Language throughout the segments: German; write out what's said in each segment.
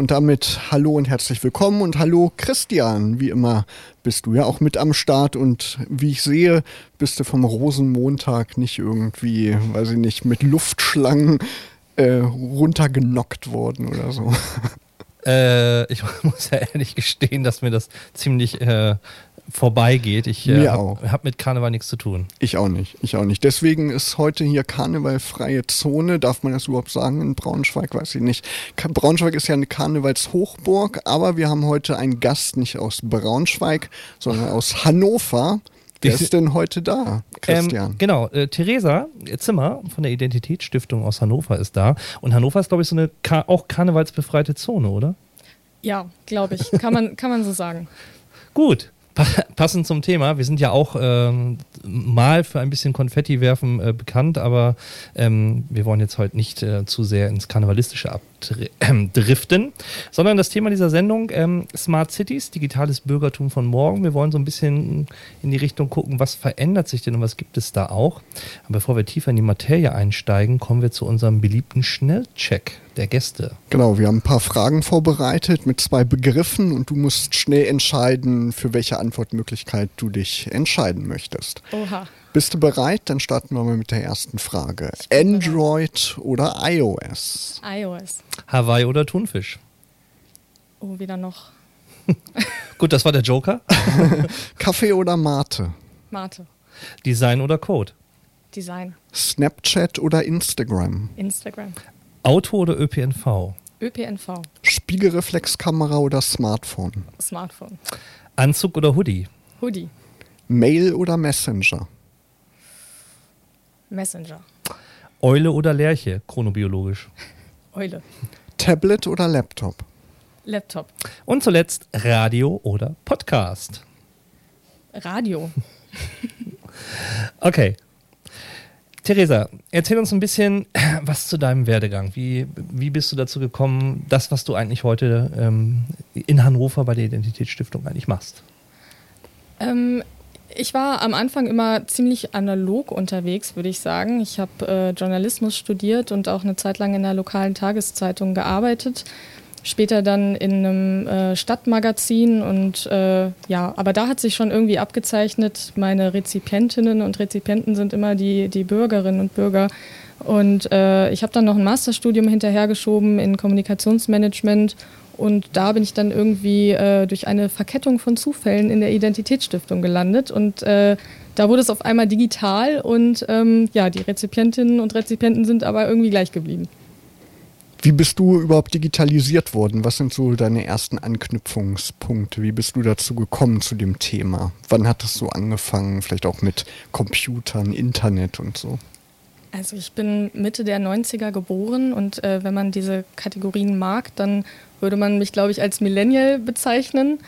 Und damit hallo und herzlich willkommen und hallo Christian. Wie immer bist du ja auch mit am Start und wie ich sehe, bist du vom Rosenmontag nicht irgendwie, weiß ich nicht, mit Luftschlangen äh, runtergenockt worden oder so. Äh, ich muss ja ehrlich gestehen, dass mir das ziemlich äh, vorbeigeht. Ich äh, habe hab mit Karneval nichts zu tun. Ich auch nicht. Ich auch nicht. Deswegen ist heute hier Karnevalfreie Zone. Darf man das überhaupt sagen in Braunschweig? Weiß ich nicht. Braunschweig ist ja eine Karnevalshochburg, aber wir haben heute einen Gast nicht aus Braunschweig, sondern aus Hannover. Wer ist denn heute da, Christian? Ähm, genau, äh, Theresa Zimmer von der Identitätsstiftung aus Hannover ist da. Und Hannover ist, glaube ich, so eine Ka auch karnevalsbefreite Zone, oder? Ja, glaube ich. Kann man, kann man so sagen. Gut passend zum Thema, wir sind ja auch ähm, mal für ein bisschen Konfetti werfen äh, bekannt, aber ähm, wir wollen jetzt heute nicht äh, zu sehr ins Karnevalistische abdriften, äh, sondern das Thema dieser Sendung ähm, Smart Cities, digitales Bürgertum von morgen. Wir wollen so ein bisschen in die Richtung gucken, was verändert sich denn und was gibt es da auch. Aber bevor wir tiefer in die Materie einsteigen, kommen wir zu unserem beliebten Schnellcheck der Gäste. Genau, wir haben ein paar Fragen vorbereitet mit zwei Begriffen und du musst schnell entscheiden, für welche Antwortmöglichkeit du dich entscheiden möchtest. Oha. Bist du bereit? Dann starten wir mal mit der ersten Frage. Android bereit. oder iOS? iOS. Hawaii oder Thunfisch? Oh, wieder noch. Gut, das war der Joker. Kaffee oder Mate? Mate. Design oder Code? Design. Snapchat oder Instagram? Instagram. Auto oder ÖPNV? ÖPNV. Spiegelreflexkamera oder Smartphone? Smartphone. Anzug oder Hoodie? Hoodie. Mail oder Messenger? Messenger. Eule oder Lerche, chronobiologisch? Eule. Tablet oder Laptop? Laptop. Und zuletzt Radio oder Podcast? Radio. okay, Theresa, erzähl uns ein bisschen was zu deinem Werdegang. Wie, wie bist du dazu gekommen, das, was du eigentlich heute ähm, in Hannover bei der Identitätsstiftung eigentlich machst? Ähm, ich war am Anfang immer ziemlich analog unterwegs, würde ich sagen. Ich habe äh, Journalismus studiert und auch eine Zeit lang in der lokalen Tageszeitung gearbeitet später dann in einem äh, Stadtmagazin und äh, ja, aber da hat sich schon irgendwie abgezeichnet, meine Rezipientinnen und Rezipienten sind immer die, die Bürgerinnen und Bürger. Und äh, ich habe dann noch ein Masterstudium hinterhergeschoben in Kommunikationsmanagement und da bin ich dann irgendwie äh, durch eine Verkettung von Zufällen in der Identitätsstiftung gelandet und äh, da wurde es auf einmal digital und ähm, ja, die Rezipientinnen und Rezipienten sind aber irgendwie gleich geblieben. Wie bist du überhaupt digitalisiert worden? Was sind so deine ersten Anknüpfungspunkte? Wie bist du dazu gekommen zu dem Thema? Wann hat es so angefangen? Vielleicht auch mit Computern, Internet und so? Also ich bin Mitte der 90er geboren und äh, wenn man diese Kategorien mag, dann würde man mich, glaube ich, als Millennial bezeichnen.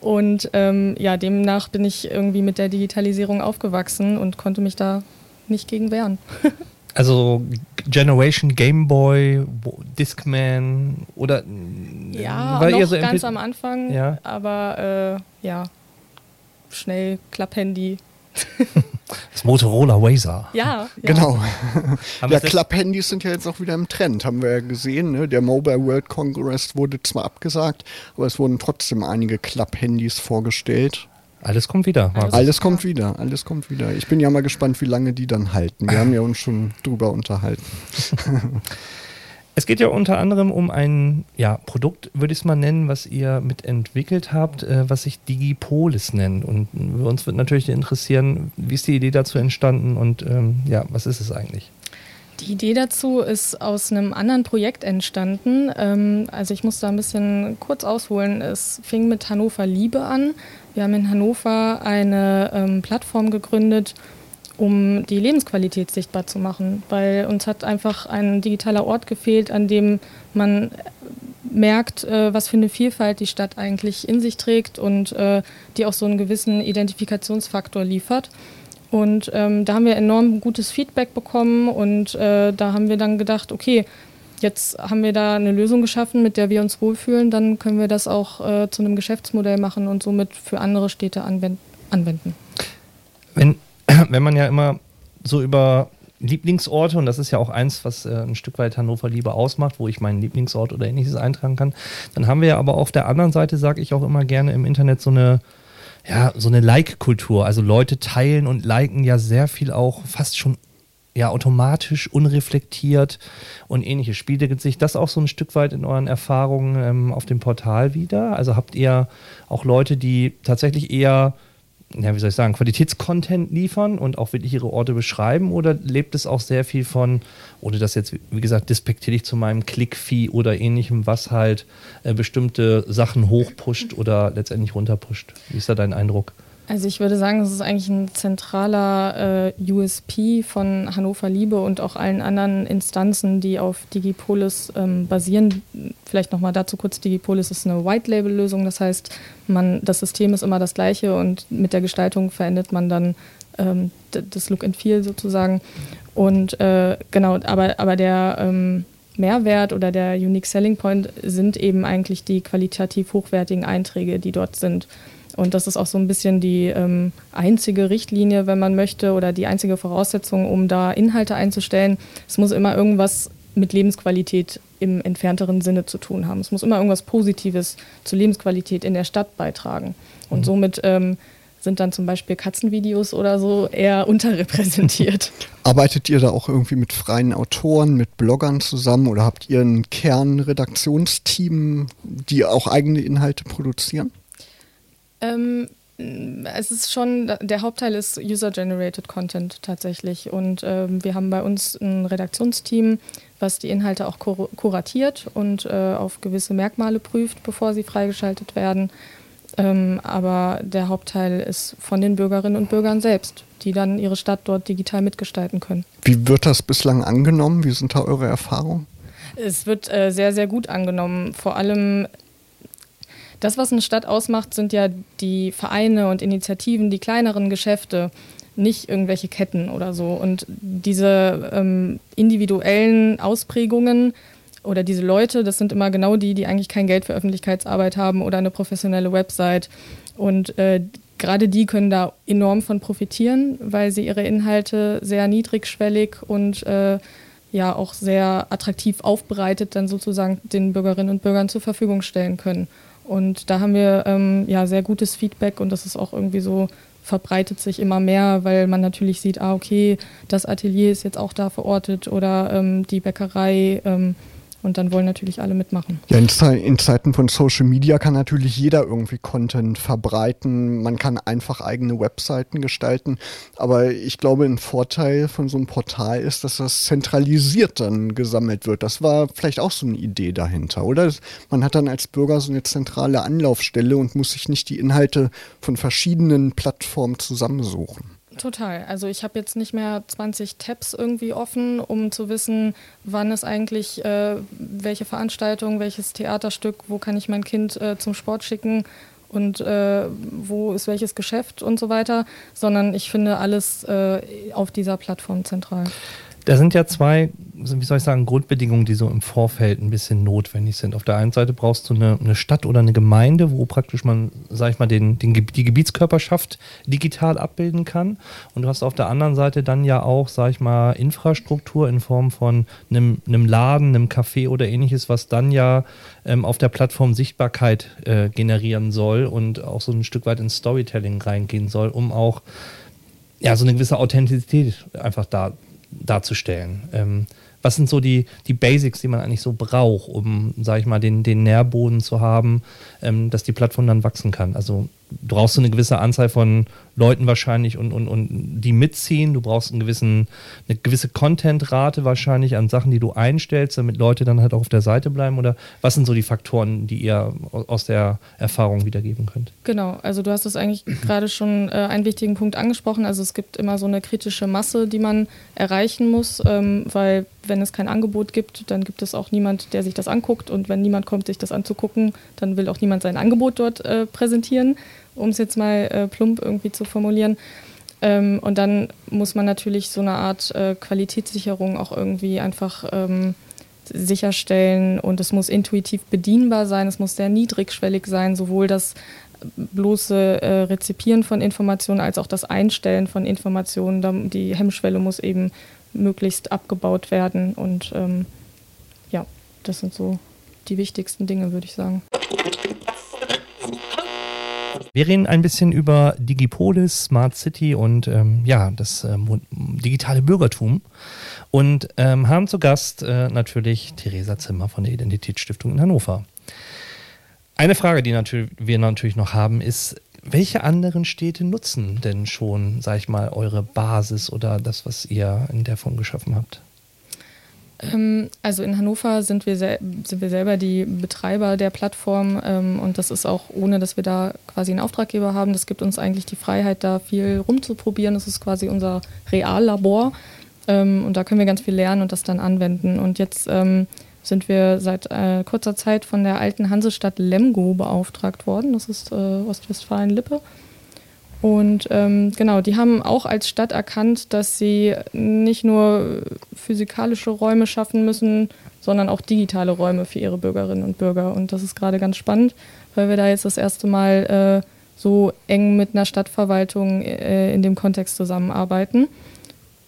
Und ähm, ja, demnach bin ich irgendwie mit der Digitalisierung aufgewachsen und konnte mich da nicht gegen wehren. Also Generation Game Boy, Discman oder ja, war noch so ganz am Anfang, ja. aber äh, ja, schnell Klapphandy. Das Motorola Wazer. Ja, ja. genau. ja, Klapphandys sind ja jetzt auch wieder im Trend, haben wir ja gesehen. Ne? Der Mobile World Congress wurde zwar abgesagt, aber es wurden trotzdem einige Klapphandys vorgestellt. Alles kommt wieder. Alles, alles kommt wieder, alles kommt wieder. Ich bin ja mal gespannt, wie lange die dann halten. Wir haben ja uns schon drüber unterhalten. Es geht ja unter anderem um ein ja, Produkt, würde ich es mal nennen, was ihr mitentwickelt habt, äh, was sich Digipolis nennt. Und uns wird natürlich interessieren, wie ist die Idee dazu entstanden und ähm, ja, was ist es eigentlich? Die Idee dazu ist aus einem anderen Projekt entstanden. Ähm, also ich muss da ein bisschen kurz ausholen. Es fing mit Hannover Liebe an. Wir haben in Hannover eine ähm, Plattform gegründet, um die Lebensqualität sichtbar zu machen, weil uns hat einfach ein digitaler Ort gefehlt, an dem man merkt, äh, was für eine Vielfalt die Stadt eigentlich in sich trägt und äh, die auch so einen gewissen Identifikationsfaktor liefert. Und ähm, da haben wir enorm gutes Feedback bekommen und äh, da haben wir dann gedacht, okay, jetzt haben wir da eine Lösung geschaffen, mit der wir uns wohlfühlen, dann können wir das auch äh, zu einem Geschäftsmodell machen und somit für andere Städte anwenden. Wenn, wenn man ja immer so über Lieblingsorte, und das ist ja auch eins, was äh, ein Stück weit Hannover Liebe ausmacht, wo ich meinen Lieblingsort oder ähnliches eintragen kann, dann haben wir ja aber auf der anderen Seite, sage ich auch immer gerne im Internet, so eine ja, so eine Like-Kultur. Also Leute teilen und liken ja sehr viel auch fast schon ja automatisch, unreflektiert und ähnliches. Spiegelt sich das auch so ein Stück weit in euren Erfahrungen ähm, auf dem Portal wieder? Also habt ihr auch Leute, die tatsächlich eher ja, wie soll ich sagen, Qualitätscontent liefern und auch wirklich ihre Orte beschreiben oder lebt es auch sehr viel von, ohne das jetzt, wie gesagt, despektierlich zu meinem Klickvieh oder ähnlichem, was halt äh, bestimmte Sachen hochpusht oder letztendlich runterpusht? Wie ist da dein Eindruck? Also ich würde sagen, das ist eigentlich ein zentraler äh, USP von Hannover Liebe und auch allen anderen Instanzen, die auf Digipolis ähm, basieren. Vielleicht nochmal dazu kurz, Digipolis ist eine White-Label-Lösung, das heißt, man, das System ist immer das gleiche und mit der Gestaltung verändert man dann ähm, das Look and Feel sozusagen. Und äh, genau, aber, aber der ähm, Mehrwert oder der Unique Selling Point sind eben eigentlich die qualitativ hochwertigen Einträge, die dort sind. Und das ist auch so ein bisschen die ähm, einzige Richtlinie, wenn man möchte, oder die einzige Voraussetzung, um da Inhalte einzustellen. Es muss immer irgendwas mit Lebensqualität im entfernteren Sinne zu tun haben. Es muss immer irgendwas Positives zur Lebensqualität in der Stadt beitragen. Und mhm. somit ähm, sind dann zum Beispiel Katzenvideos oder so eher unterrepräsentiert. Arbeitet ihr da auch irgendwie mit freien Autoren, mit Bloggern zusammen oder habt ihr ein Kernredaktionsteam, die auch eigene Inhalte produzieren? Ähm, es ist schon, der Hauptteil ist User-Generated Content tatsächlich. Und ähm, wir haben bei uns ein Redaktionsteam, was die Inhalte auch kur kuratiert und äh, auf gewisse Merkmale prüft, bevor sie freigeschaltet werden. Ähm, aber der Hauptteil ist von den Bürgerinnen und Bürgern selbst, die dann ihre Stadt dort digital mitgestalten können. Wie wird das bislang angenommen? Wie sind da eure Erfahrungen? Es wird äh, sehr, sehr gut angenommen. Vor allem das, was eine Stadt ausmacht, sind ja die Vereine und Initiativen, die kleineren Geschäfte, nicht irgendwelche Ketten oder so. Und diese ähm, individuellen Ausprägungen oder diese Leute, das sind immer genau die, die eigentlich kein Geld für Öffentlichkeitsarbeit haben oder eine professionelle Website. Und äh, gerade die können da enorm von profitieren, weil sie ihre Inhalte sehr niedrigschwellig und äh, ja auch sehr attraktiv aufbereitet dann sozusagen den Bürgerinnen und Bürgern zur Verfügung stellen können. Und da haben wir ähm, ja sehr gutes Feedback und das ist auch irgendwie so verbreitet sich immer mehr, weil man natürlich sieht, ah okay, das Atelier ist jetzt auch da verortet oder ähm, die Bäckerei. Ähm, und dann wollen natürlich alle mitmachen. Ja, in, Ze in, Zeiten von Social Media kann natürlich jeder irgendwie Content verbreiten. Man kann einfach eigene Webseiten gestalten. Aber ich glaube, ein Vorteil von so einem Portal ist, dass das zentralisiert dann gesammelt wird. Das war vielleicht auch so eine Idee dahinter, oder? Man hat dann als Bürger so eine zentrale Anlaufstelle und muss sich nicht die Inhalte von verschiedenen Plattformen zusammensuchen. Total. Also ich habe jetzt nicht mehr 20 Tabs irgendwie offen, um zu wissen, wann ist eigentlich äh, welche Veranstaltung, welches Theaterstück, wo kann ich mein Kind äh, zum Sport schicken und äh, wo ist welches Geschäft und so weiter, sondern ich finde alles äh, auf dieser Plattform zentral. Da sind ja zwei, wie soll ich sagen, Grundbedingungen, die so im Vorfeld ein bisschen notwendig sind. Auf der einen Seite brauchst du eine, eine Stadt oder eine Gemeinde, wo praktisch man, sag ich mal, den, den, die Gebietskörperschaft digital abbilden kann. Und du hast auf der anderen Seite dann ja auch, sag ich mal, Infrastruktur in Form von einem, einem Laden, einem Café oder ähnliches, was dann ja ähm, auf der Plattform Sichtbarkeit äh, generieren soll und auch so ein Stück weit ins Storytelling reingehen soll, um auch ja, so eine gewisse Authentizität einfach da darzustellen. Ähm, was sind so die, die Basics, die man eigentlich so braucht, um, sage ich mal, den, den Nährboden zu haben, ähm, dass die Plattform dann wachsen kann? Also brauchst du eine gewisse Anzahl von Leuten wahrscheinlich und, und, und die mitziehen. Du brauchst einen gewissen, eine gewisse Content-Rate wahrscheinlich an Sachen, die du einstellst, damit Leute dann halt auch auf der Seite bleiben. Oder was sind so die Faktoren, die ihr aus der Erfahrung wiedergeben könnt? Genau, also du hast es eigentlich gerade schon äh, einen wichtigen Punkt angesprochen. Also es gibt immer so eine kritische Masse, die man erreichen muss, ähm, weil wenn es kein Angebot gibt, dann gibt es auch niemand, der sich das anguckt. Und wenn niemand kommt, sich das anzugucken, dann will auch niemand sein Angebot dort äh, präsentieren, um es jetzt mal äh, plump irgendwie zu formulieren. Ähm, und dann muss man natürlich so eine Art äh, Qualitätssicherung auch irgendwie einfach ähm, sicherstellen und es muss intuitiv bedienbar sein, es muss sehr niedrigschwellig sein, sowohl das bloße äh, Rezipieren von Informationen als auch das Einstellen von Informationen. Die Hemmschwelle muss eben möglichst abgebaut werden und ähm, ja, das sind so die wichtigsten Dinge, würde ich sagen. Wir reden ein bisschen über Digipolis, Smart City und ähm, ja, das ähm, digitale Bürgertum und ähm, haben zu Gast äh, natürlich Theresa Zimmer von der Identitätsstiftung in Hannover. Eine Frage, die natürlich, wir natürlich noch haben, ist, welche anderen Städte nutzen denn schon, sag ich mal, eure Basis oder das, was ihr in der Form geschaffen habt? Ähm, also in Hannover sind wir, sind wir selber die Betreiber der Plattform ähm, und das ist auch ohne, dass wir da quasi einen Auftraggeber haben. Das gibt uns eigentlich die Freiheit, da viel rumzuprobieren. Das ist quasi unser Reallabor ähm, und da können wir ganz viel lernen und das dann anwenden. Und jetzt sind wir seit äh, kurzer Zeit von der alten Hansestadt Lemgo beauftragt worden. Das ist äh, Ostwestfalen-Lippe. Und ähm, genau, die haben auch als Stadt erkannt, dass sie nicht nur physikalische Räume schaffen müssen, sondern auch digitale Räume für ihre Bürgerinnen und Bürger. Und das ist gerade ganz spannend, weil wir da jetzt das erste Mal äh, so eng mit einer Stadtverwaltung äh, in dem Kontext zusammenarbeiten.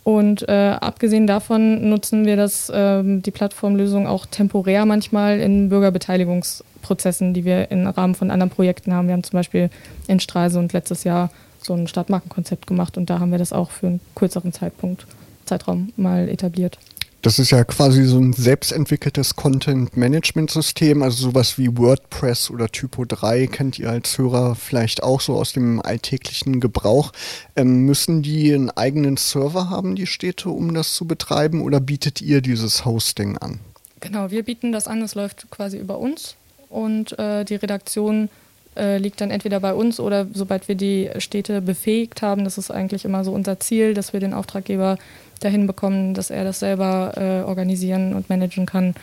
Und äh, abgesehen davon nutzen wir das, ähm, die Plattformlösung auch temporär manchmal in Bürgerbeteiligungsprozessen, die wir im Rahmen von anderen Projekten haben. Wir haben zum Beispiel in Stralsund letztes Jahr so ein Stadtmarkenkonzept gemacht und da haben wir das auch für einen kürzeren Zeitpunkt, Zeitraum mal etabliert. Das ist ja quasi so ein selbstentwickeltes Content-Management-System, also sowas wie WordPress oder Typo 3 kennt ihr als Hörer vielleicht auch so aus dem alltäglichen Gebrauch. Ähm, müssen die einen eigenen Server haben, die Städte, um das zu betreiben, oder bietet ihr dieses Hosting an? Genau, wir bieten das an, es läuft quasi über uns und äh, die Redaktion äh, liegt dann entweder bei uns oder sobald wir die Städte befähigt haben, das ist eigentlich immer so unser Ziel, dass wir den Auftraggeber dahin bekommen, dass er das selber äh, organisieren und managen kann,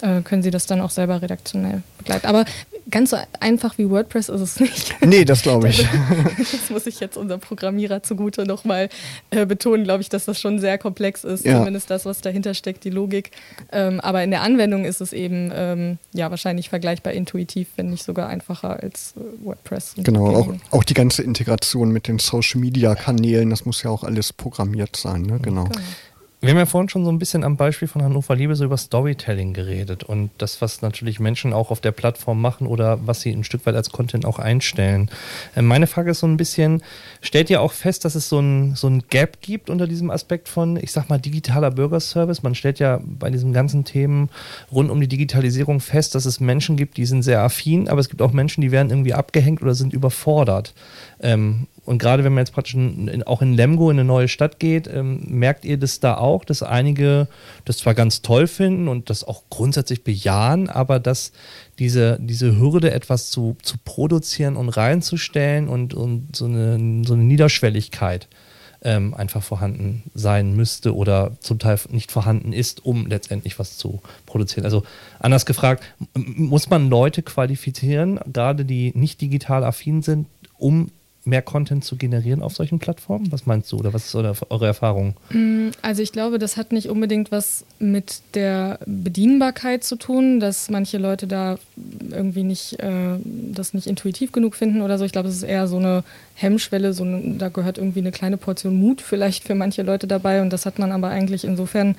äh, können sie das dann auch selber redaktionell begleiten. Aber ganz so einfach wie WordPress ist es nicht. Nee, das glaube ich. das muss ich jetzt unserem Programmierer zugute nochmal äh, betonen, glaube ich, dass das schon sehr komplex ist, ja. zumindest das, was dahinter steckt, die Logik. Ähm, aber in der Anwendung ist es eben ähm, ja wahrscheinlich vergleichbar intuitiv, wenn nicht sogar einfacher als äh, WordPress. Genau, auch, auch, die ganze Integration mit den Social Media Kanälen, das muss ja auch alles programmiert sein, ne? genau. genau. Wir haben ja vorhin schon so ein bisschen am Beispiel von Hannover Liebe so über Storytelling geredet und das, was natürlich Menschen auch auf der Plattform machen oder was sie ein Stück weit als Content auch einstellen. Äh, meine Frage ist so ein bisschen, stellt ihr auch fest, dass es so ein, so ein Gap gibt unter diesem Aspekt von, ich sag mal, digitaler Bürgerservice? Man stellt ja bei diesen ganzen Themen rund um die Digitalisierung fest, dass es Menschen gibt, die sind sehr affin, aber es gibt auch Menschen, die werden irgendwie abgehängt oder sind überfordert. Ähm, und gerade wenn man jetzt praktisch in, auch in Lemgo in eine neue Stadt geht, ähm, merkt ihr das da auch, dass einige das zwar ganz toll finden und das auch grundsätzlich bejahen, aber dass diese, diese Hürde, etwas zu, zu produzieren und reinzustellen und, und so, eine, so eine Niederschwelligkeit ähm, einfach vorhanden sein müsste oder zum Teil nicht vorhanden ist, um letztendlich was zu produzieren. Also anders gefragt, muss man Leute qualifizieren, gerade die nicht digital affin sind, um mehr Content zu generieren auf solchen Plattformen? Was meinst du oder was ist eure Erfahrung? Mm, also ich glaube, das hat nicht unbedingt was mit der Bedienbarkeit zu tun, dass manche Leute da irgendwie nicht äh, das nicht intuitiv genug finden oder so. Ich glaube, es ist eher so eine Hemmschwelle, so eine, da gehört irgendwie eine kleine Portion Mut vielleicht für manche Leute dabei und das hat man aber eigentlich insofern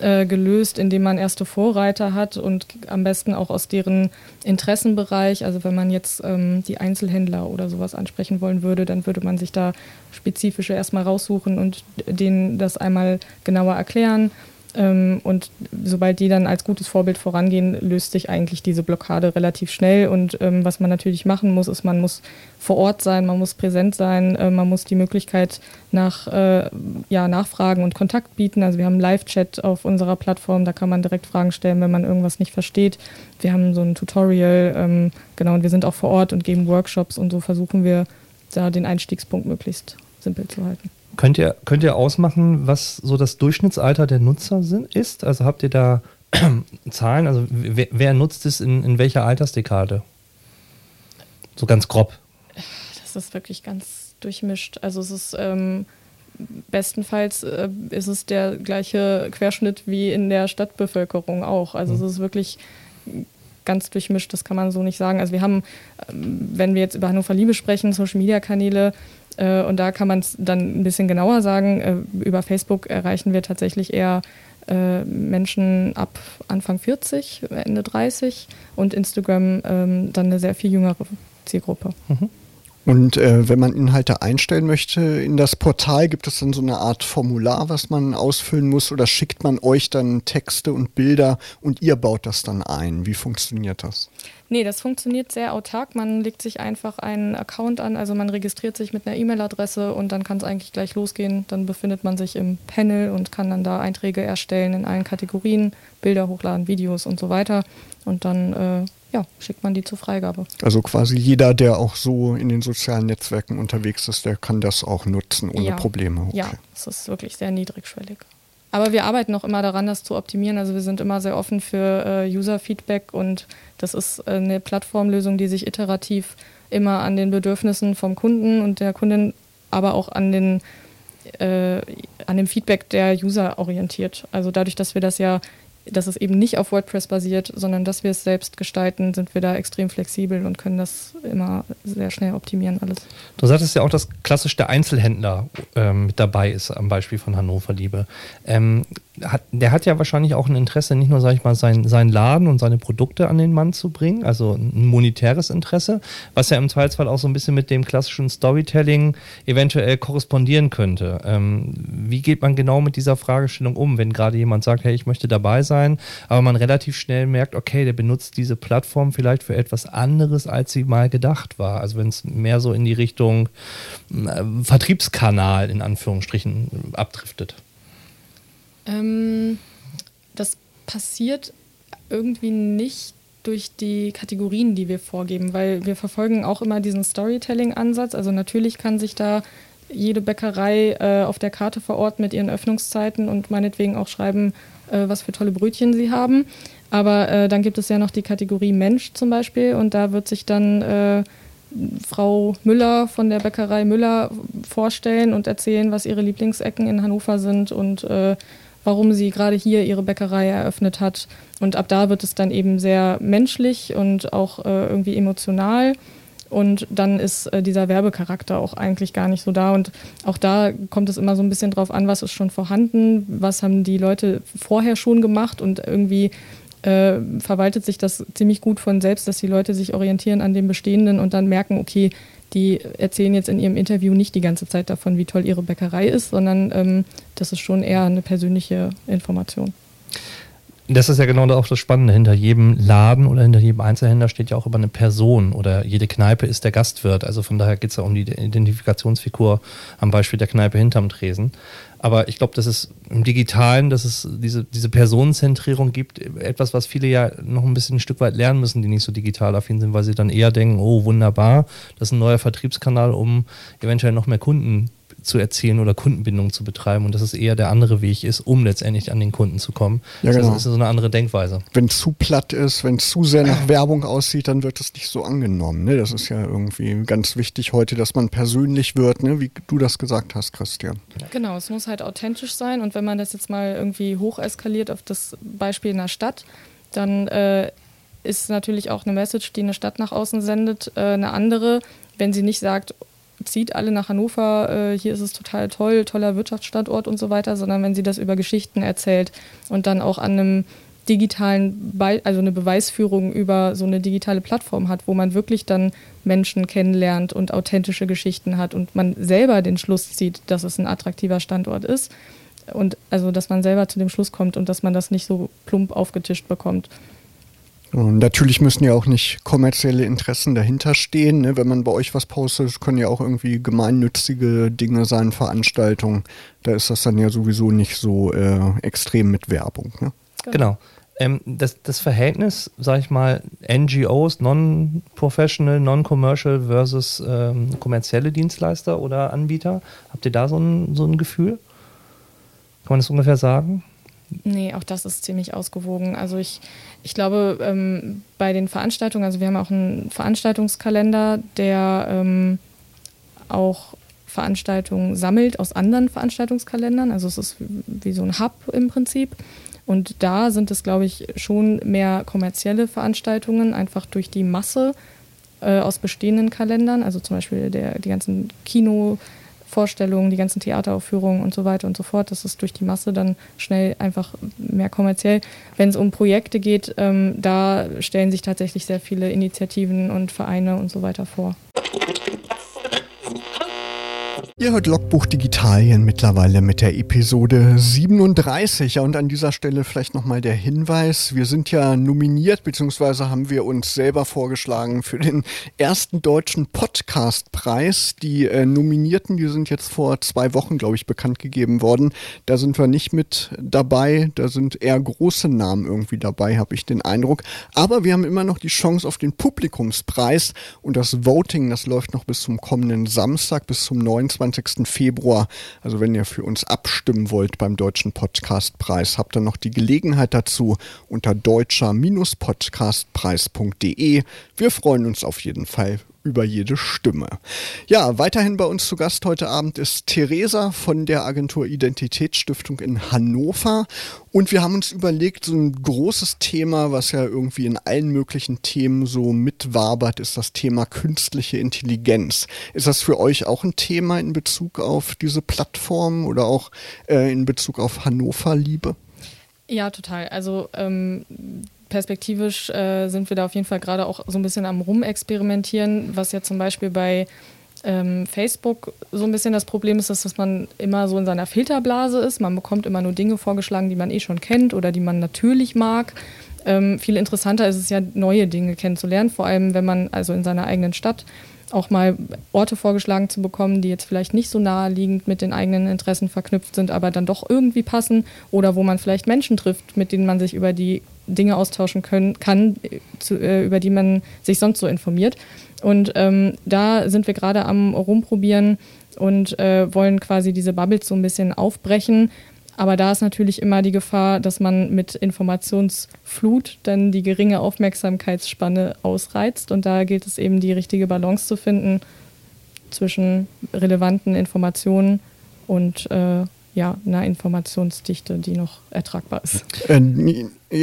äh, gelöst, indem man erste Vorreiter hat und am besten auch aus deren Interessenbereich. Also wenn man jetzt ähm, die Einzelhändler oder sowas ansprechen wollen würde, dann würde man sich da spezifische erstmal raussuchen und denen das einmal genauer erklären. Ähm, und sobald die dann als gutes Vorbild vorangehen, löst sich eigentlich diese Blockade relativ schnell. Und ähm, was man natürlich machen muss, ist, man muss vor Ort sein, man muss präsent sein, äh, man muss die Möglichkeit nach äh, ja, Nachfragen und Kontakt bieten. Also wir haben Live-Chat auf unserer Plattform, da kann man direkt Fragen stellen, wenn man irgendwas nicht versteht. Wir haben so ein Tutorial, ähm, genau, und wir sind auch vor Ort und geben Workshops und so versuchen wir da den Einstiegspunkt möglichst simpel zu halten. Könnt ihr, könnt ihr ausmachen, was so das Durchschnittsalter der Nutzer sind, ist? Also habt ihr da Zahlen? Also wer, wer nutzt es in, in welcher Altersdekade? So ganz grob. Das ist wirklich ganz durchmischt. Also es ist ähm, bestenfalls äh, ist es der gleiche Querschnitt wie in der Stadtbevölkerung auch. Also mhm. es ist wirklich ganz durchmischt, das kann man so nicht sagen. Also wir haben, ähm, wenn wir jetzt über Hannover Liebe sprechen, Social-Media-Kanäle, und da kann man es dann ein bisschen genauer sagen. Äh, über Facebook erreichen wir tatsächlich eher äh, Menschen ab Anfang 40, Ende 30 und Instagram ähm, dann eine sehr viel jüngere Zielgruppe. Mhm. Und äh, wenn man Inhalte einstellen möchte in das Portal, gibt es dann so eine Art Formular, was man ausfüllen muss oder schickt man euch dann Texte und Bilder und ihr baut das dann ein? Wie funktioniert das? Nee, das funktioniert sehr autark. Man legt sich einfach einen Account an, also man registriert sich mit einer E-Mail-Adresse und dann kann es eigentlich gleich losgehen. Dann befindet man sich im Panel und kann dann da Einträge erstellen in allen Kategorien, Bilder hochladen, Videos und so weiter. Und dann äh, ja, schickt man die zur Freigabe. Also quasi jeder, der auch so in den sozialen Netzwerken unterwegs ist, der kann das auch nutzen ohne ja. Probleme. Okay. Ja, es ist wirklich sehr niedrigschwellig. Aber wir arbeiten auch immer daran, das zu optimieren. Also wir sind immer sehr offen für äh, User-Feedback und das ist äh, eine Plattformlösung, die sich iterativ immer an den Bedürfnissen vom Kunden und der Kundin, aber auch an den äh, an dem Feedback der User orientiert. Also dadurch, dass wir das ja dass es eben nicht auf WordPress basiert, sondern dass wir es selbst gestalten, sind wir da extrem flexibel und können das immer sehr schnell optimieren alles. Du sagtest ja auch, dass klassisch der Einzelhändler ähm, mit dabei ist, am Beispiel von Hannover Liebe. Ähm, hat, der hat ja wahrscheinlich auch ein Interesse, nicht nur, sage ich mal, sein, sein Laden und seine Produkte an den Mann zu bringen, also ein monetäres Interesse, was ja im Zweifelsfall auch so ein bisschen mit dem klassischen Storytelling eventuell korrespondieren könnte. Ähm, wie geht man genau mit dieser Fragestellung um, wenn gerade jemand sagt, hey, ich möchte dabei sein, aber man relativ schnell merkt, okay, der benutzt diese Plattform vielleicht für etwas anderes, als sie mal gedacht war. Also wenn es mehr so in die Richtung äh, Vertriebskanal in Anführungsstrichen abdriftet. Ähm, das passiert irgendwie nicht durch die Kategorien, die wir vorgeben, weil wir verfolgen auch immer diesen Storytelling-Ansatz. Also natürlich kann sich da jede Bäckerei äh, auf der Karte vor Ort mit ihren Öffnungszeiten und meinetwegen auch schreiben, äh, was für tolle Brötchen sie haben. Aber äh, dann gibt es ja noch die Kategorie Mensch zum Beispiel und da wird sich dann äh, Frau Müller von der Bäckerei Müller vorstellen und erzählen, was ihre Lieblingsecken in Hannover sind und äh, warum sie gerade hier ihre Bäckerei eröffnet hat. Und ab da wird es dann eben sehr menschlich und auch äh, irgendwie emotional. Und dann ist äh, dieser Werbecharakter auch eigentlich gar nicht so da. Und auch da kommt es immer so ein bisschen drauf an, was ist schon vorhanden, was haben die Leute vorher schon gemacht und irgendwie äh, verwaltet sich das ziemlich gut von selbst, dass die Leute sich orientieren an dem Bestehenden und dann merken, okay, die erzählen jetzt in ihrem Interview nicht die ganze Zeit davon, wie toll ihre Bäckerei ist, sondern ähm, das ist schon eher eine persönliche Information. Das ist ja genau auch das Spannende. Hinter jedem Laden oder hinter jedem Einzelhändler steht ja auch immer eine Person oder jede Kneipe ist der Gastwirt. Also von daher geht es ja um die Identifikationsfigur am Beispiel der Kneipe hinterm Tresen. Aber ich glaube, dass es im Digitalen, dass es diese, diese Personenzentrierung gibt, etwas, was viele ja noch ein bisschen ein Stück weit lernen müssen, die nicht so digital affin sind, weil sie dann eher denken, oh wunderbar, das ist ein neuer Vertriebskanal, um eventuell noch mehr Kunden zu erzielen oder Kundenbindung zu betreiben und dass es eher der andere Weg ist, um letztendlich an den Kunden zu kommen. Ja, genau. Das ist so eine andere Denkweise. Wenn es zu platt ist, wenn es zu sehr nach Werbung aussieht, dann wird es nicht so angenommen. Ne? Das ist ja irgendwie ganz wichtig heute, dass man persönlich wird, ne? wie du das gesagt hast, Christian. Genau, es muss halt authentisch sein und wenn man das jetzt mal irgendwie hoch eskaliert auf das Beispiel in der Stadt, dann äh, ist natürlich auch eine Message, die eine Stadt nach außen sendet, äh, eine andere, wenn sie nicht sagt, zieht alle nach Hannover, äh, hier ist es total toll, toller Wirtschaftsstandort und so weiter, sondern wenn sie das über Geschichten erzählt und dann auch an einem digitalen, Be also eine Beweisführung über so eine digitale Plattform hat, wo man wirklich dann Menschen kennenlernt und authentische Geschichten hat und man selber den Schluss zieht, dass es ein attraktiver Standort ist, und also, dass man selber zu dem Schluss kommt und dass man das nicht so plump aufgetischt bekommt. Und natürlich müssen ja auch nicht kommerzielle Interessen dahinter stehen. Ne? Wenn man bei euch was postet, können ja auch irgendwie gemeinnützige Dinge sein, Veranstaltungen. Da ist das dann ja sowieso nicht so äh, extrem mit Werbung. Ne? Genau. genau. Ähm, das, das Verhältnis, sag ich mal, NGOs, Non-Professional, Non-Commercial versus ähm, kommerzielle Dienstleister oder Anbieter, habt ihr da so ein, so ein Gefühl? Kann man das ungefähr sagen? Nee, auch das ist ziemlich ausgewogen. Also ich, ich glaube, ähm, bei den Veranstaltungen, also wir haben auch einen Veranstaltungskalender, der ähm, auch Veranstaltungen sammelt aus anderen Veranstaltungskalendern. Also es ist wie so ein Hub im Prinzip. Und da sind es, glaube ich, schon mehr kommerzielle Veranstaltungen, einfach durch die Masse äh, aus bestehenden Kalendern. Also zum Beispiel der, die ganzen Kino- Vorstellungen, die ganzen Theateraufführungen und so weiter und so fort. Das ist durch die Masse dann schnell einfach mehr kommerziell. Wenn es um Projekte geht, ähm, da stellen sich tatsächlich sehr viele Initiativen und Vereine und so weiter vor. Ihr hört Logbuch Digitalien mittlerweile mit der Episode 37. Ja, und an dieser Stelle vielleicht nochmal der Hinweis. Wir sind ja nominiert, beziehungsweise haben wir uns selber vorgeschlagen für den ersten deutschen Podcastpreis. Die äh, Nominierten, die sind jetzt vor zwei Wochen, glaube ich, bekannt gegeben worden. Da sind wir nicht mit dabei. Da sind eher große Namen irgendwie dabei, habe ich den Eindruck. Aber wir haben immer noch die Chance auf den Publikumspreis. Und das Voting, das läuft noch bis zum kommenden Samstag, bis zum 29. 24. Februar. Also wenn ihr für uns abstimmen wollt beim Deutschen Podcastpreis, habt ihr noch die Gelegenheit dazu unter deutscher-podcastpreis.de. Wir freuen uns auf jeden Fall über jede Stimme. Ja, weiterhin bei uns zu Gast heute Abend ist Theresa von der Agentur Identitätsstiftung in Hannover. Und wir haben uns überlegt, so ein großes Thema, was ja irgendwie in allen möglichen Themen so mitwabert, ist das Thema künstliche Intelligenz. Ist das für euch auch ein Thema in Bezug auf diese Plattform oder auch äh, in Bezug auf Hannover Liebe? Ja, total. Also ähm, perspektivisch äh, sind wir da auf jeden Fall gerade auch so ein bisschen am Rumexperimentieren, was ja zum Beispiel bei ähm, Facebook so ein bisschen das Problem ist, dass man immer so in seiner Filterblase ist. Man bekommt immer nur Dinge vorgeschlagen, die man eh schon kennt oder die man natürlich mag. Ähm, viel interessanter ist es ja, neue Dinge kennenzulernen, vor allem wenn man also in seiner eigenen Stadt auch mal Orte vorgeschlagen zu bekommen, die jetzt vielleicht nicht so naheliegend mit den eigenen Interessen verknüpft sind, aber dann doch irgendwie passen oder wo man vielleicht Menschen trifft, mit denen man sich über die Dinge austauschen können, kann, zu, äh, über die man sich sonst so informiert. Und ähm, da sind wir gerade am Rumprobieren und äh, wollen quasi diese Bubbles so ein bisschen aufbrechen. Aber da ist natürlich immer die Gefahr, dass man mit Informationsflut dann die geringe Aufmerksamkeitsspanne ausreizt. Und da gilt es eben, die richtige Balance zu finden zwischen relevanten Informationen und äh, ja, einer Informationsdichte, die noch ertragbar ist. Äh,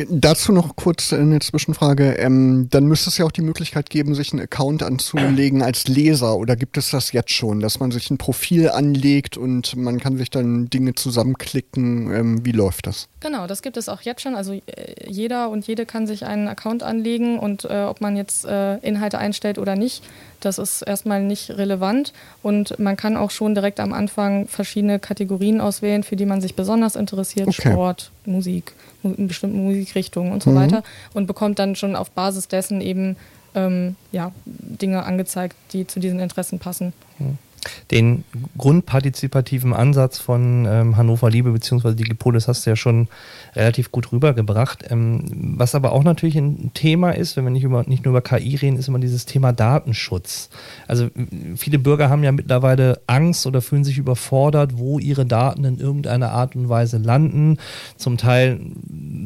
dazu noch kurz eine Zwischenfrage. Ähm, dann müsste es ja auch die Möglichkeit geben, sich einen Account anzulegen als Leser. Oder gibt es das jetzt schon, dass man sich ein Profil anlegt und man kann sich dann Dinge zusammenklicken? Ähm, wie läuft das? Genau, das gibt es auch jetzt schon. Also äh, jeder und jede kann sich einen Account anlegen und äh, ob man jetzt äh, Inhalte einstellt oder nicht, das ist erstmal nicht relevant und man kann auch schon direkt am Anfang verschiedene Kategorien auswählen, für die man sich besonders interessiert, okay. Sport, Musik, in bestimmten Musikrichtungen und so mhm. weiter und bekommt dann schon auf Basis dessen eben ähm, ja, Dinge angezeigt, die zu diesen Interessen passen. Mhm den grundpartizipativen Ansatz von ähm, Hannover Liebe bzw. Digipolis hast du ja schon relativ gut rübergebracht. Ähm, was aber auch natürlich ein Thema ist, wenn wir nicht, über, nicht nur über KI reden, ist immer dieses Thema Datenschutz. Also viele Bürger haben ja mittlerweile Angst oder fühlen sich überfordert, wo ihre Daten in irgendeiner Art und Weise landen. Zum Teil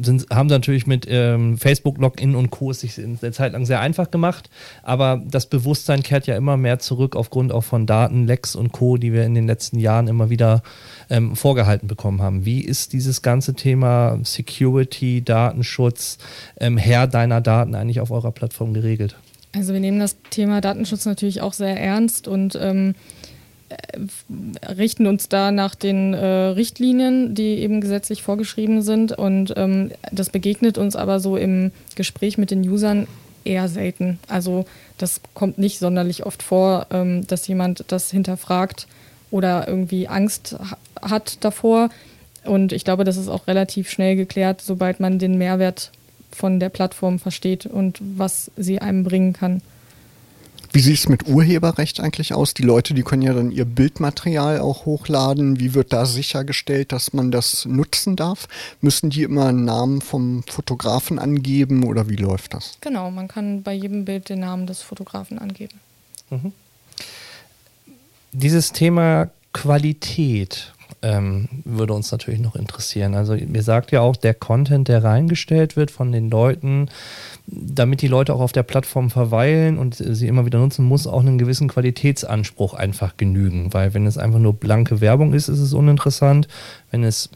sind, haben sie natürlich mit ähm, Facebook-Login und Co. es sich in der Zeit lang sehr einfach gemacht, aber das Bewusstsein kehrt ja immer mehr zurück aufgrund auch von Daten Lex und Co., die wir in den letzten Jahren immer wieder ähm, vorgehalten bekommen haben. Wie ist dieses ganze Thema Security, Datenschutz, ähm, Herr deiner Daten eigentlich auf eurer Plattform geregelt? Also wir nehmen das Thema Datenschutz natürlich auch sehr ernst und ähm, äh, richten uns da nach den äh, Richtlinien, die eben gesetzlich vorgeschrieben sind. Und ähm, das begegnet uns aber so im Gespräch mit den Usern eher selten. Also das kommt nicht sonderlich oft vor, ähm, dass jemand das hinterfragt oder irgendwie Angst hat davor. Und ich glaube, das ist auch relativ schnell geklärt, sobald man den Mehrwert von der Plattform versteht und was sie einem bringen kann. Wie sieht es mit Urheberrecht eigentlich aus? Die Leute, die können ja dann ihr Bildmaterial auch hochladen. Wie wird da sichergestellt, dass man das nutzen darf? Müssen die immer einen Namen vom Fotografen angeben oder wie läuft das? Genau, man kann bei jedem Bild den Namen des Fotografen angeben. Mhm. Dieses Thema Qualität ähm, würde uns natürlich noch interessieren. Also mir sagt ja auch, der Content, der reingestellt wird von den Leuten, damit die Leute auch auf der Plattform verweilen und sie immer wieder nutzen, muss auch einen gewissen Qualitätsanspruch einfach genügen. Weil wenn es einfach nur blanke Werbung ist, ist es uninteressant. Wenn es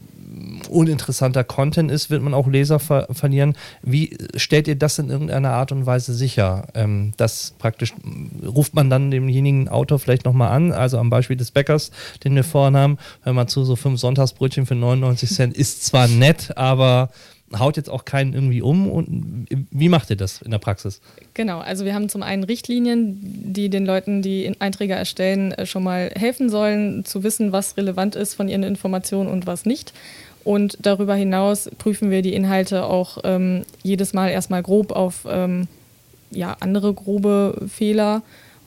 uninteressanter Content ist, wird man auch Leser ver verlieren. Wie stellt ihr das in irgendeiner Art und Weise sicher? Ähm, das praktisch ruft man dann demjenigen Autor vielleicht nochmal an, also am Beispiel des Bäckers, den wir vorhin haben, wenn man zu so fünf Sonntagsbrötchen für 99 Cent ist zwar nett, aber haut jetzt auch keinen irgendwie um. Und wie macht ihr das in der Praxis? Genau, also wir haben zum einen Richtlinien, die den Leuten, die Einträge erstellen, äh, schon mal helfen sollen, zu wissen, was relevant ist von ihren Informationen und was nicht. Und darüber hinaus prüfen wir die Inhalte auch ähm, jedes Mal erstmal grob auf ähm, ja, andere grobe Fehler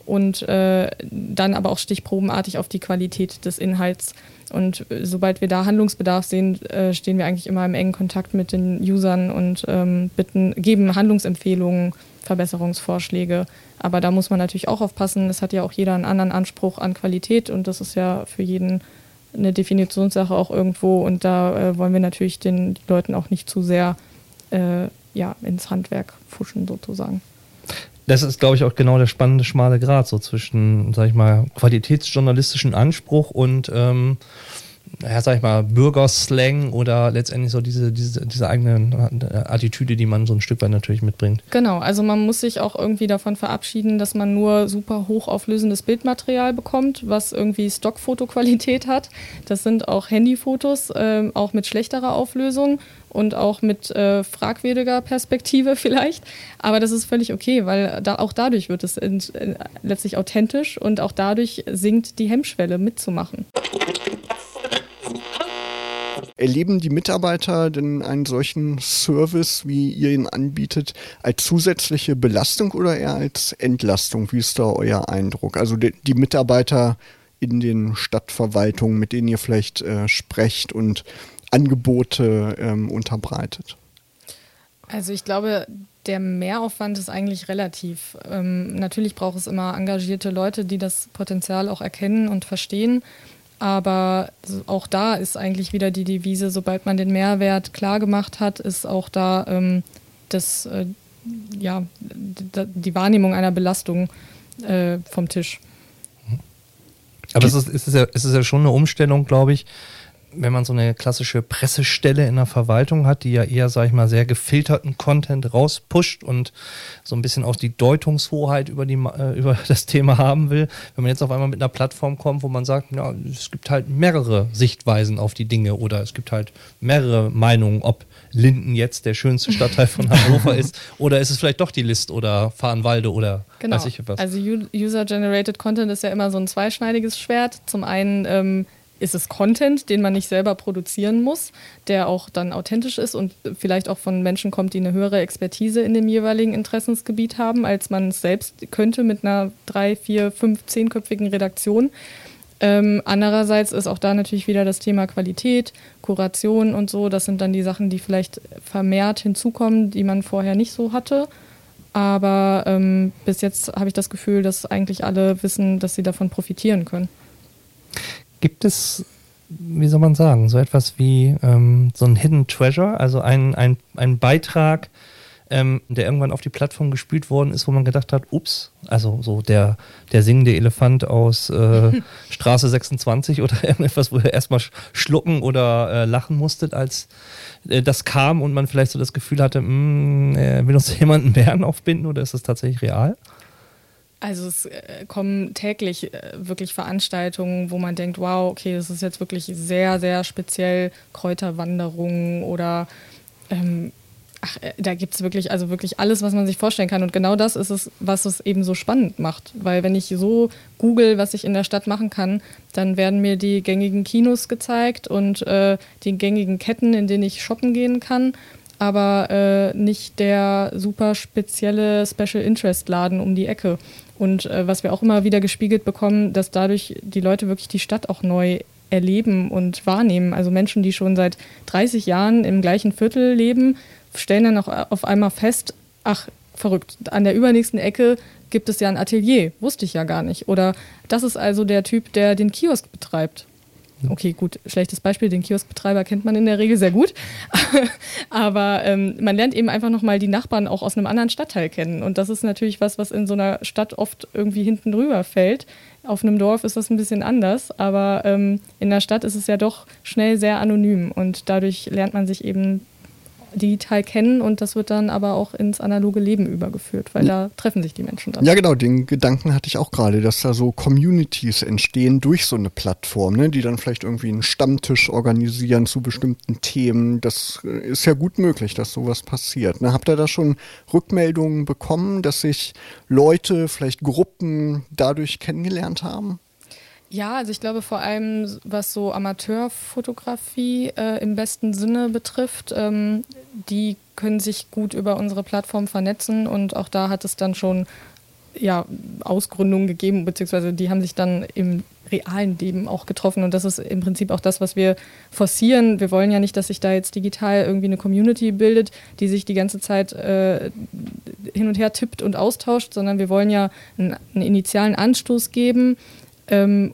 und äh, dann aber auch stichprobenartig auf die Qualität des Inhalts. Und äh, sobald wir da Handlungsbedarf sehen, äh, stehen wir eigentlich immer im engen Kontakt mit den Usern und ähm, bitten, geben Handlungsempfehlungen, Verbesserungsvorschläge. Aber da muss man natürlich auch aufpassen. Es hat ja auch jeder einen anderen Anspruch an Qualität und das ist ja für jeden eine Definitionssache auch irgendwo. Und da äh, wollen wir natürlich den Leuten auch nicht zu sehr äh, ja, ins Handwerk fuschen sozusagen das ist, glaube ich, auch genau der spannende schmale Grad so zwischen, sag ich mal, qualitätsjournalistischen Anspruch und ähm, ja, sag ich mal, Bürgerslang oder letztendlich so diese, diese, diese eigene äh, Attitüde, die man so ein Stück weit natürlich mitbringt. Genau, also man muss sich auch irgendwie davon verabschieden, dass man nur super hochauflösendes Bildmaterial bekommt, was irgendwie Stockfotoqualität hat. Das sind auch Handyfotos, äh, auch mit schlechterer Auflösung und auch mit äh, fragwürdiger Perspektive vielleicht. Aber das ist völlig okay, weil da, auch dadurch wird es in, in, letztlich authentisch und auch dadurch sinkt die Hemmschwelle mitzumachen. Erleben die Mitarbeiter denn einen solchen Service, wie ihr ihn anbietet, als zusätzliche Belastung oder eher als Entlastung? Wie ist da euer Eindruck? Also die, die Mitarbeiter in den Stadtverwaltungen, mit denen ihr vielleicht äh, sprecht und Angebote ähm, unterbreitet? Also ich glaube, der Mehraufwand ist eigentlich relativ. Ähm, natürlich braucht es immer engagierte Leute, die das Potenzial auch erkennen und verstehen. Aber auch da ist eigentlich wieder die Devise, sobald man den Mehrwert klar gemacht hat, ist auch da ähm, das, äh, ja, die Wahrnehmung einer Belastung äh, vom Tisch. Aber es ist, es, ist ja, es ist ja schon eine Umstellung, glaube ich, wenn man so eine klassische Pressestelle in der Verwaltung hat, die ja eher, sag ich mal, sehr gefilterten Content rauspusht und so ein bisschen auch die Deutungshoheit über, die, äh, über das Thema haben will, wenn man jetzt auf einmal mit einer Plattform kommt, wo man sagt, ja, es gibt halt mehrere Sichtweisen auf die Dinge oder es gibt halt mehrere Meinungen, ob Linden jetzt der schönste Stadtteil von Hannover ist oder ist es vielleicht doch die List oder Fahrenwalde oder genau. weiß ich was. Also User-Generated Content ist ja immer so ein zweischneidiges Schwert. Zum einen ähm, ist es Content, den man nicht selber produzieren muss, der auch dann authentisch ist und vielleicht auch von Menschen kommt, die eine höhere Expertise in dem jeweiligen Interessensgebiet haben, als man es selbst könnte mit einer drei, vier, fünf, zehnköpfigen Redaktion. Ähm, andererseits ist auch da natürlich wieder das Thema Qualität, Kuration und so. Das sind dann die Sachen, die vielleicht vermehrt hinzukommen, die man vorher nicht so hatte. Aber ähm, bis jetzt habe ich das Gefühl, dass eigentlich alle wissen, dass sie davon profitieren können. Gibt es, wie soll man sagen, so etwas wie ähm, so ein Hidden Treasure, also ein, ein, ein Beitrag, ähm, der irgendwann auf die Plattform gespielt worden ist, wo man gedacht hat, ups, also so der, der singende Elefant aus äh, Straße 26 oder irgendetwas, wo ihr erstmal schlucken oder äh, lachen musstet, als äh, das kam und man vielleicht so das Gefühl hatte, mh, hm, äh, will uns jemand einen Bären aufbinden oder ist das tatsächlich real? Also es äh, kommen täglich äh, wirklich Veranstaltungen, wo man denkt, wow, okay, das ist jetzt wirklich sehr, sehr speziell Kräuterwanderungen oder ähm, Ach, äh, da gibt es wirklich, also wirklich alles, was man sich vorstellen kann. Und genau das ist es, was es eben so spannend macht. Weil wenn ich so google, was ich in der Stadt machen kann, dann werden mir die gängigen Kinos gezeigt und äh, die gängigen Ketten, in denen ich shoppen gehen kann. Aber äh, nicht der super spezielle Special Interest Laden um die Ecke. Und äh, was wir auch immer wieder gespiegelt bekommen, dass dadurch die Leute wirklich die Stadt auch neu erleben und wahrnehmen. Also Menschen, die schon seit 30 Jahren im gleichen Viertel leben, stellen dann auch auf einmal fest, ach, verrückt, an der übernächsten Ecke gibt es ja ein Atelier, wusste ich ja gar nicht. Oder das ist also der Typ, der den Kiosk betreibt. Okay, gut, schlechtes Beispiel, den Kioskbetreiber kennt man in der Regel sehr gut. Aber ähm, man lernt eben einfach nochmal die Nachbarn auch aus einem anderen Stadtteil kennen. Und das ist natürlich was, was in so einer Stadt oft irgendwie hinten drüber fällt. Auf einem Dorf ist das ein bisschen anders, aber ähm, in der Stadt ist es ja doch schnell sehr anonym und dadurch lernt man sich eben digital kennen und das wird dann aber auch ins analoge Leben übergeführt, weil da treffen sich die Menschen dann. Ja, genau, den Gedanken hatte ich auch gerade, dass da so Communities entstehen durch so eine Plattform, ne, die dann vielleicht irgendwie einen Stammtisch organisieren zu bestimmten Themen. Das äh, ist ja gut möglich, dass sowas passiert. Ne? Habt ihr da schon Rückmeldungen bekommen, dass sich Leute, vielleicht Gruppen dadurch kennengelernt haben? Ja, also ich glaube vor allem, was so Amateurfotografie äh, im besten Sinne betrifft, ähm, die können sich gut über unsere Plattform vernetzen und auch da hat es dann schon ja, Ausgründungen gegeben, beziehungsweise die haben sich dann im realen Leben auch getroffen. Und das ist im Prinzip auch das, was wir forcieren. Wir wollen ja nicht, dass sich da jetzt digital irgendwie eine Community bildet, die sich die ganze Zeit äh, hin und her tippt und austauscht, sondern wir wollen ja einen, einen initialen Anstoß geben, ähm,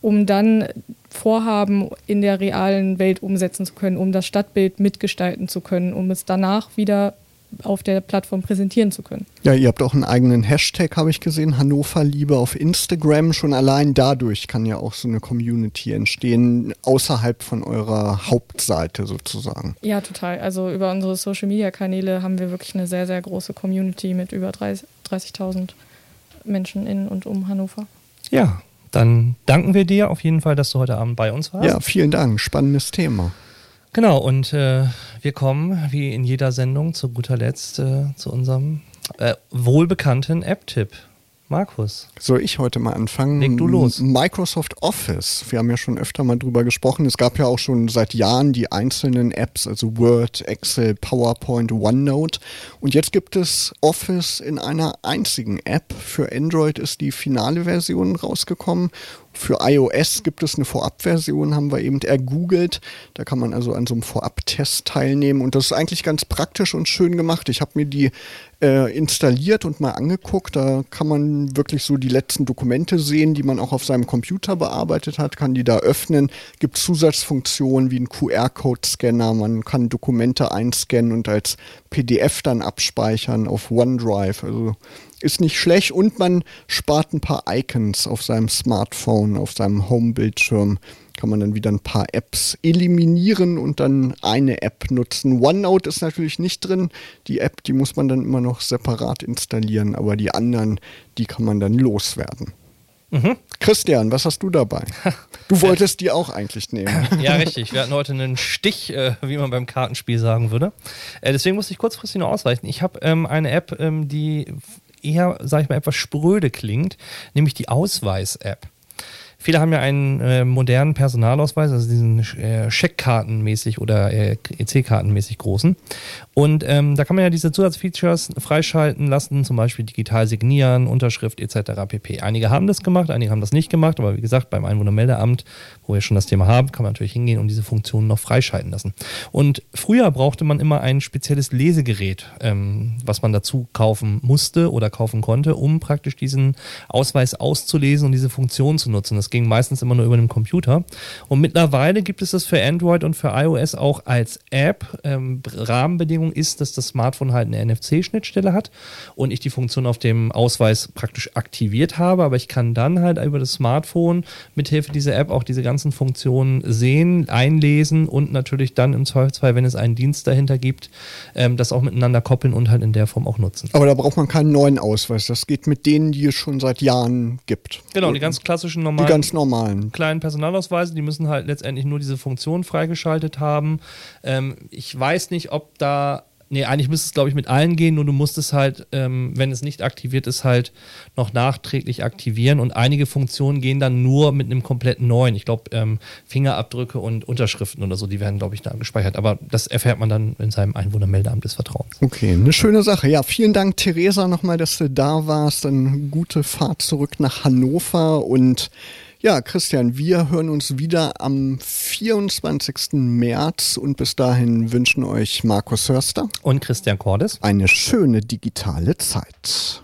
um dann Vorhaben in der realen Welt umsetzen zu können, um das Stadtbild mitgestalten zu können, um es danach wieder auf der Plattform präsentieren zu können. Ja, ihr habt auch einen eigenen Hashtag, habe ich gesehen, Hannover Liebe auf Instagram. Schon allein dadurch kann ja auch so eine Community entstehen, außerhalb von eurer Hauptseite sozusagen. Ja, total. Also über unsere Social-Media-Kanäle haben wir wirklich eine sehr, sehr große Community mit über 30.000 Menschen in und um Hannover. Ja, dann danken wir dir auf jeden Fall, dass du heute Abend bei uns warst. Ja, vielen Dank. Spannendes Thema. Genau, und äh, wir kommen wie in jeder Sendung zu guter Letzt äh, zu unserem äh, wohlbekannten App-Tipp. Markus. Soll ich heute mal anfangen? Leg du los. Microsoft Office. Wir haben ja schon öfter mal drüber gesprochen. Es gab ja auch schon seit Jahren die einzelnen Apps, also Word, Excel, PowerPoint, OneNote. Und jetzt gibt es Office in einer einzigen App. Für Android ist die finale Version rausgekommen für iOS gibt es eine Vorabversion, haben wir eben ergoogelt. Da kann man also an so einem Vorabtest teilnehmen und das ist eigentlich ganz praktisch und schön gemacht. Ich habe mir die äh, installiert und mal angeguckt. Da kann man wirklich so die letzten Dokumente sehen, die man auch auf seinem Computer bearbeitet hat, kann die da öffnen. Gibt Zusatzfunktionen wie ein QR-Code-Scanner. Man kann Dokumente einscannen und als PDF dann abspeichern auf OneDrive. Also ist nicht schlecht und man spart ein paar Icons auf seinem Smartphone, auf seinem Home-Bildschirm. Kann man dann wieder ein paar Apps eliminieren und dann eine App nutzen. OneNote ist natürlich nicht drin. Die App, die muss man dann immer noch separat installieren, aber die anderen, die kann man dann loswerden. Mhm. Christian, was hast du dabei? Du wolltest die auch eigentlich nehmen. Ja, richtig. Wir hatten heute einen Stich, äh, wie man beim Kartenspiel sagen würde. Äh, deswegen musste ich kurzfristig noch ausweichen. Ich habe ähm, eine App, ähm, die eher, sag ich mal, etwas spröde klingt, nämlich die Ausweis-App. Viele haben ja einen äh, modernen Personalausweis, also diesen äh, Scheckkartenmäßig oder äh, EC-Kartenmäßig großen. Und ähm, da kann man ja diese Zusatzfeatures freischalten lassen, zum Beispiel digital signieren, Unterschrift etc. pp. Einige haben das gemacht, einige haben das nicht gemacht, aber wie gesagt, beim Einwohnermeldeamt, wo wir schon das Thema haben, kann man natürlich hingehen und diese Funktionen noch freischalten lassen. Und früher brauchte man immer ein spezielles Lesegerät, ähm, was man dazu kaufen musste oder kaufen konnte, um praktisch diesen Ausweis auszulesen und diese Funktion zu nutzen. Das das ging meistens immer nur über den Computer. Und mittlerweile gibt es das für Android und für iOS auch als App. Ähm, Rahmenbedingung ist, dass das Smartphone halt eine NFC-Schnittstelle hat und ich die Funktion auf dem Ausweis praktisch aktiviert habe. Aber ich kann dann halt über das Smartphone mithilfe dieser App auch diese ganzen Funktionen sehen, einlesen und natürlich dann im Zweifelsfall, wenn es einen Dienst dahinter gibt, ähm, das auch miteinander koppeln und halt in der Form auch nutzen. Aber da braucht man keinen neuen Ausweis. Das geht mit denen, die es schon seit Jahren gibt. Genau, die ganz klassischen normalen ganz normalen. Kleinen Personalausweise, die müssen halt letztendlich nur diese Funktion freigeschaltet haben. Ähm, ich weiß nicht, ob da Nee, eigentlich müsste es, glaube ich, mit allen gehen, nur du musst es halt, ähm, wenn es nicht aktiviert ist, halt noch nachträglich aktivieren und einige Funktionen gehen dann nur mit einem kompletten neuen. Ich glaube, ähm, Fingerabdrücke und Unterschriften oder so, die werden, glaube ich, da gespeichert. Aber das erfährt man dann in seinem Einwohnermeldeamt des Vertrauens. Okay, eine schöne Sache. Ja, vielen Dank, Theresa, nochmal, dass du da warst. Eine gute Fahrt zurück nach Hannover und ja, Christian, wir hören uns wieder am 24. März und bis dahin wünschen euch Markus Hörster und Christian Cordes eine schöne digitale Zeit.